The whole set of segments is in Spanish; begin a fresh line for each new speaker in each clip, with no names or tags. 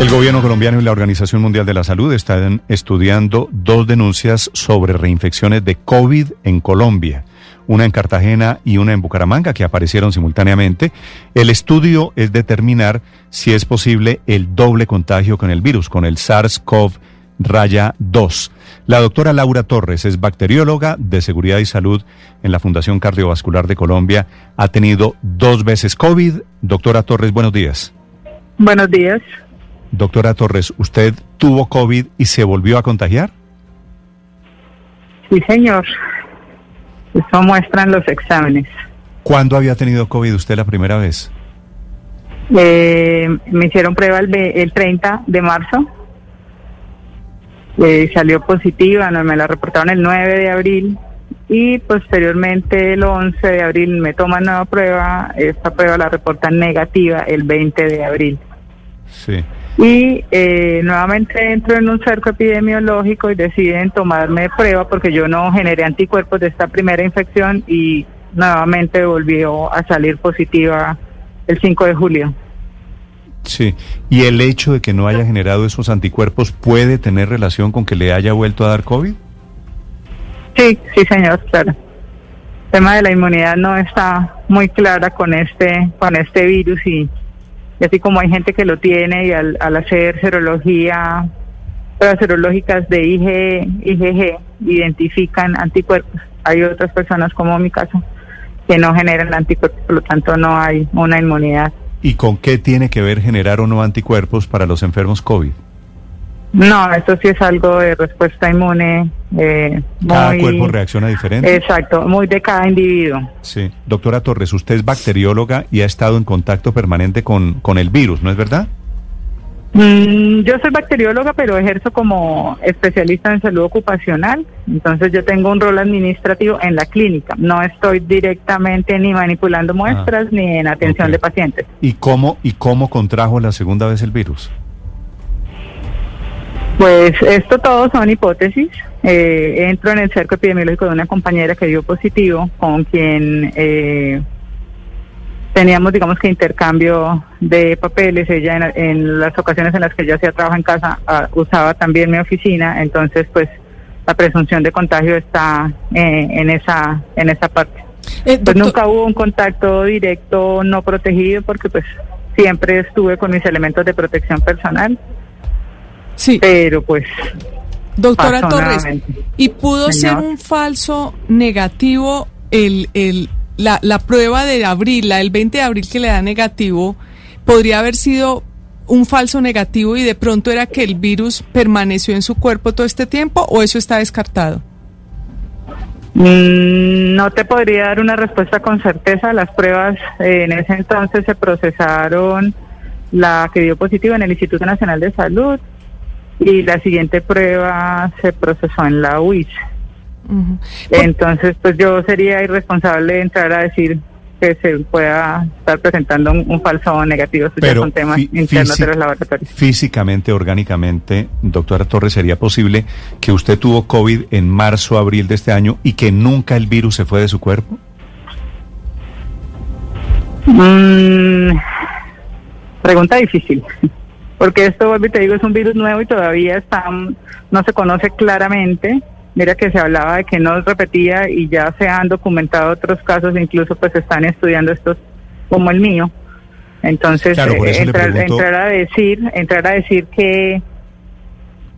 El gobierno colombiano y la Organización Mundial de la Salud están estudiando dos denuncias sobre reinfecciones de COVID en Colombia, una en Cartagena y una en Bucaramanga, que aparecieron simultáneamente. El estudio es determinar si es posible el doble contagio con el virus, con el SARS-CoV raya 2. La doctora Laura Torres es bacterióloga de seguridad y salud en la Fundación Cardiovascular de Colombia. Ha tenido dos veces COVID. Doctora Torres, buenos días.
Buenos días.
Doctora Torres, ¿usted tuvo COVID y se volvió a contagiar?
Sí, señor. Eso muestran los exámenes.
¿Cuándo había tenido COVID usted la primera vez?
Eh, me hicieron prueba el, el 30 de marzo. Eh, salió positiva, no, me la reportaron el 9 de abril y posteriormente el 11 de abril me toman nueva prueba. Esta prueba la reportan negativa el 20 de abril.
Sí.
Y eh, nuevamente entro en un cerco epidemiológico y deciden tomarme prueba porque yo no generé anticuerpos de esta primera infección y nuevamente volvió a salir positiva el 5 de julio.
Sí, y el hecho de que no haya generado esos anticuerpos puede tener relación con que le haya vuelto a dar COVID?
Sí, sí, señor, claro. El tema de la inmunidad no está muy clara con este con este virus y y así como hay gente que lo tiene y al, hacer serología, pruebas serológicas de IG, IgG identifican anticuerpos. Hay otras personas, como mi caso, que no generan anticuerpos, por lo tanto no hay una inmunidad.
¿Y con qué tiene que ver generar o no anticuerpos para los enfermos COVID?
No, esto sí es algo de respuesta inmune. Eh,
cada cuerpo reacciona diferente.
Exacto, muy de cada individuo.
Sí. Doctora Torres, usted es bacterióloga y ha estado en contacto permanente con, con el virus, ¿no es verdad?
Mm, yo soy bacterióloga, pero ejerzo como especialista en salud ocupacional. Entonces yo tengo un rol administrativo en la clínica. No estoy directamente ni manipulando muestras ah, ni en atención de pacientes.
¿Y cómo, ¿Y cómo contrajo la segunda vez el virus?
Pues esto todo son hipótesis. Eh, entro en el cerco epidemiológico de una compañera que dio positivo, con quien eh, teníamos, digamos que intercambio de papeles. Ella en, las ocasiones en las que yo hacía trabajo en casa ah, usaba también mi oficina, entonces pues la presunción de contagio está eh, en esa en esa parte. pues nunca hubo un contacto directo no protegido porque pues siempre estuve con mis elementos de protección personal.
Sí.
Pero pues...
Doctora Torres, ¿y pudo ser un falso negativo el, el, la, la prueba de abril, la del 20 de abril que le da negativo? ¿Podría haber sido un falso negativo y de pronto era que el virus permaneció en su cuerpo todo este tiempo o eso está descartado?
Mm, no te podría dar una respuesta con certeza. Las pruebas eh, en ese entonces se procesaron, la que dio positivo en el Instituto Nacional de Salud, y la siguiente prueba se procesó en la UIS. Entonces, pues yo sería irresponsable de entrar a decir que se pueda estar presentando un, falso negativo.
Pero
son temas internos de los laboratorios.
Físicamente, orgánicamente, doctora Torres, ¿sería posible que usted tuvo COVID en marzo, abril de este año y que nunca el virus se fue de su cuerpo?
Mm, pregunta difícil porque esto, vuelvo y te digo, es un virus nuevo y todavía está, no se conoce claramente. Mira que se hablaba de que no repetía y ya se han documentado otros casos, incluso pues están estudiando estos como el mío. Entonces, eh, entrar, a decir, entrar a decir que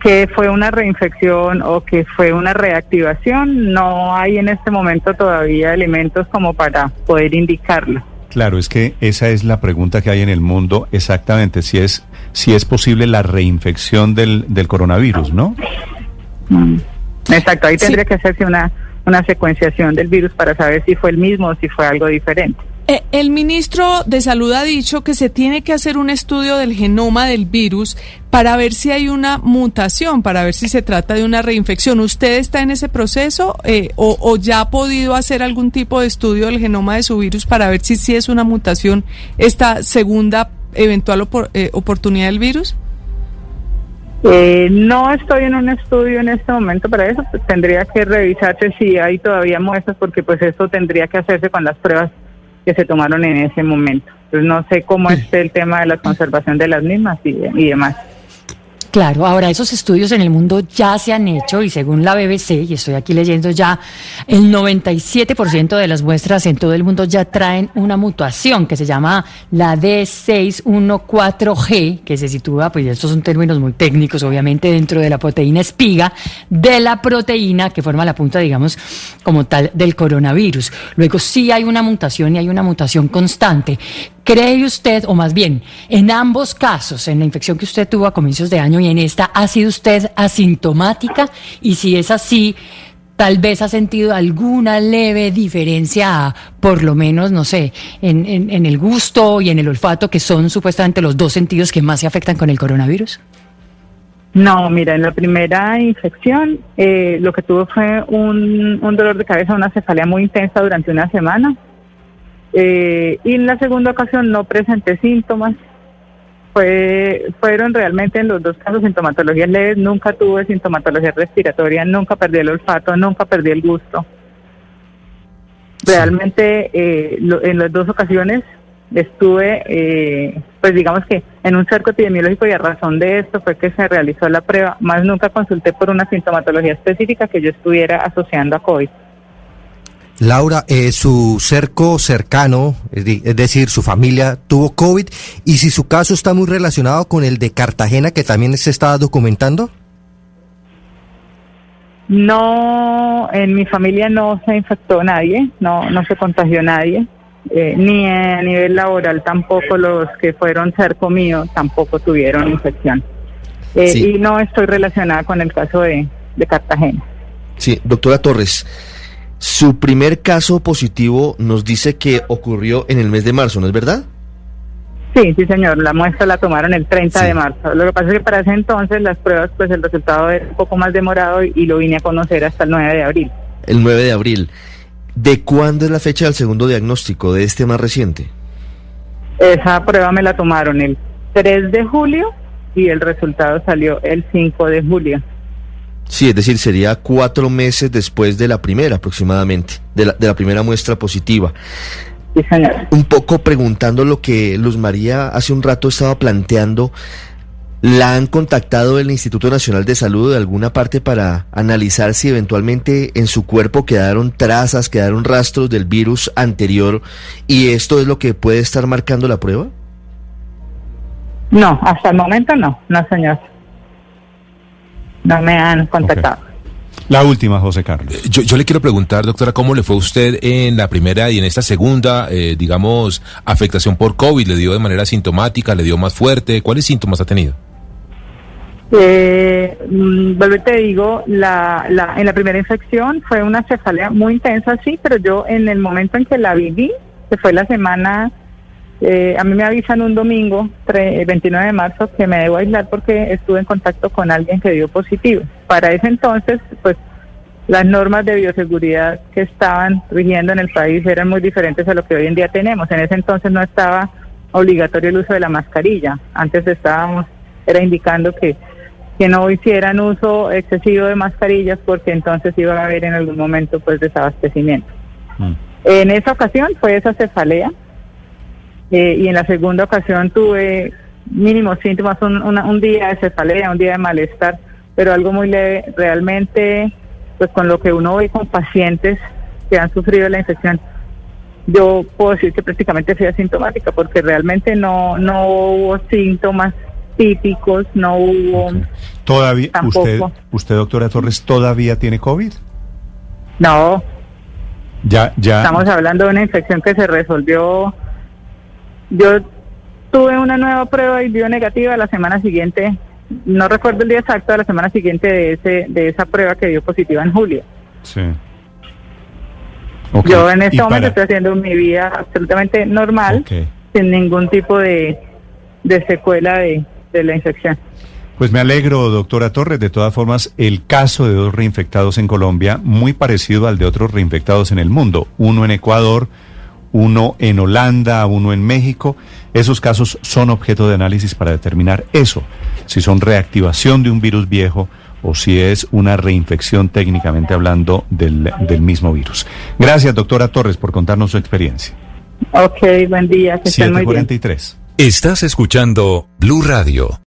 que fue una reinfección o que fue una reactivación, no hay en este momento todavía elementos como para poder indicarlo.
Claro, es que esa es la pregunta que hay en el mundo exactamente, si es si es posible la reinfección del, del coronavirus, ¿no?
Mm. Exacto, ahí tendría que hacerse una, una secuenciación del virus para saber si fue el mismo o si fue algo diferente.
Eh, el ministro de Salud ha dicho que se tiene que hacer un estudio del genoma del virus para ver si hay una mutación, para ver si se trata de una reinfección. ¿Usted está en ese proceso eh, o, ya ha podido hacer algún tipo de estudio del genoma de su virus para ver si, si es una mutación esta segunda eventual eh, oportunidad del virus?
Eh, no estoy en un estudio en este momento para eso, tendría que revisarse si hay todavía muestras, porque pues eso tendría que hacerse con las pruebas que se tomaron en ese momento. Entonces no sé cómo es el tema de la conservación de las mismas y demás.
Claro, ahora esos estudios en el mundo ya se han hecho y según la BBC, y estoy aquí leyendo ya, el 97% de las muestras en todo el mundo ya traen una mutación que se llama la D614G, que se sitúa, pues estos son términos muy técnicos, obviamente, dentro de la proteína espiga de la proteína que forma la punta, digamos, como tal del coronavirus. Luego sí hay una mutación y hay una mutación constante. ¿Cree usted, o más bien, en ambos casos, en la infección que usted tuvo a comienzos de año y en esta, ha sido usted asintomática? Y si es así, tal vez ha sentido alguna leve diferencia, por lo menos, no sé, en, en, el gusto y en el olfato, que son supuestamente los dos sentidos que más se afectan con el coronavirus.
No, mira, en la primera infección eh, lo que tuvo fue un, un dolor de cabeza, una cefalea muy intensa durante una semana eh, y en la segunda ocasión no presenté síntomas. Fue, fueron realmente en los dos casos sintomatologías leves, nunca tuve sintomatología respiratoria, nunca perdí el olfato, nunca perdí el gusto. Realmente eh, en las dos ocasiones estuve, eh, pues digamos que en un cerco epidemiológico y a razón de esto fue que se realizó la prueba, más nunca consulté por una sintomatología específica que yo estuviera asociando a COVID.
Laura, eh, su cerco cercano, es, decir, su familia tuvo COVID y si su caso está muy relacionado con el de Cartagena que también se estaba documentando.
No, en mi familia no se infectó nadie, no, no se contagió nadie, eh, ni a nivel laboral tampoco los que fueron cerco mío tampoco tuvieron infección. Eh, y no estoy relacionada con el caso de, de Cartagena.
Sí, doctora Torres. Su primer caso positivo nos dice que ocurrió en el mes de marzo, ¿no es verdad?
Sí, sí, señor. La muestra la tomaron el 30 de marzo. Lo que pasa es que para ese entonces las pruebas, pues el resultado era un poco más demorado y, lo vine a conocer hasta el 9 de abril.
El 9 de abril. ¿De cuándo es la fecha del segundo diagnóstico de este más reciente?
Esa prueba me la tomaron el 3 de julio y el resultado salió el 5 de julio.
Sí, es decir, sería cuatro meses después de la primera aproximadamente, de la, de la primera muestra positiva.
Sí, señor.
Un poco preguntando lo que Luz María hace un rato estaba planteando, ¿la han contactado el Instituto Nacional de Salud de alguna parte para analizar si eventualmente en su cuerpo quedaron trazas, quedaron rastros del virus anterior y esto es lo que puede estar marcando la prueba?
No, hasta el momento no, no señor no me han contactado.
La última, José Carlos.
Eh, yo, le quiero preguntar, doctora, ¿cómo le fue a usted en la primera y en esta segunda, eh, digamos, afectación por COVID? ¿Le dio de manera sintomática? ¿Le dio más fuerte? ¿Cuáles síntomas ha tenido?
Eh, mm, te digo, la, la, en la primera infección fue una cefalea muy intensa, sí, pero yo en el momento en que la viví, que fue la semana eh, a mí me avisan un domingo, 29 de marzo, que me debo aislar porque estuve en contacto con alguien que dio positivo. Para ese entonces, pues las normas de bioseguridad que estaban rigiendo en el país eran muy diferentes a lo que hoy en día tenemos. En ese entonces no estaba obligatorio el uso de la mascarilla. Antes estábamos, era indicando que, que no hicieran uso excesivo de mascarillas porque entonces iba a haber en algún momento pues desabastecimiento. Mm. En esa ocasión fue esa cefalea eh, y en la segunda ocasión tuve mínimos síntomas, un, un día de cefalea, un día de malestar, pero algo muy leve, realmente, pues con lo que uno ve con pacientes que han sufrido la infección, yo puedo decir que prácticamente fui asintomática porque realmente no, no hubo síntomas típicos, no hubo...
¿Todavía, usted, usted, doctora Torres, todavía tiene COVID?
No.
Ya, ya.
Estamos hablando de una infección que se resolvió yo tuve una nueva prueba y dio negativa la semana siguiente, no recuerdo el día exacto, de la semana siguiente de ese de esa prueba que dio positiva en julio. Sí. Yo en este momento estoy haciendo mi vida absolutamente normal, sin ningún tipo de, de secuela de, de la infección.
Pues me alegro, doctora Torres. De todas formas, el caso de dos reinfectados en Colombia, muy parecido al de otros reinfectados en el mundo. Uno en Ecuador, uno en Holanda, uno en México. Esos casos son objeto de análisis para determinar eso, si son reactivación de un virus viejo o si es una reinfección técnicamente hablando del, mismo virus. Gracias, doctora Torres, por contarnos su experiencia.
Ok, buen día. Que
743.
Estás escuchando Blue Radio.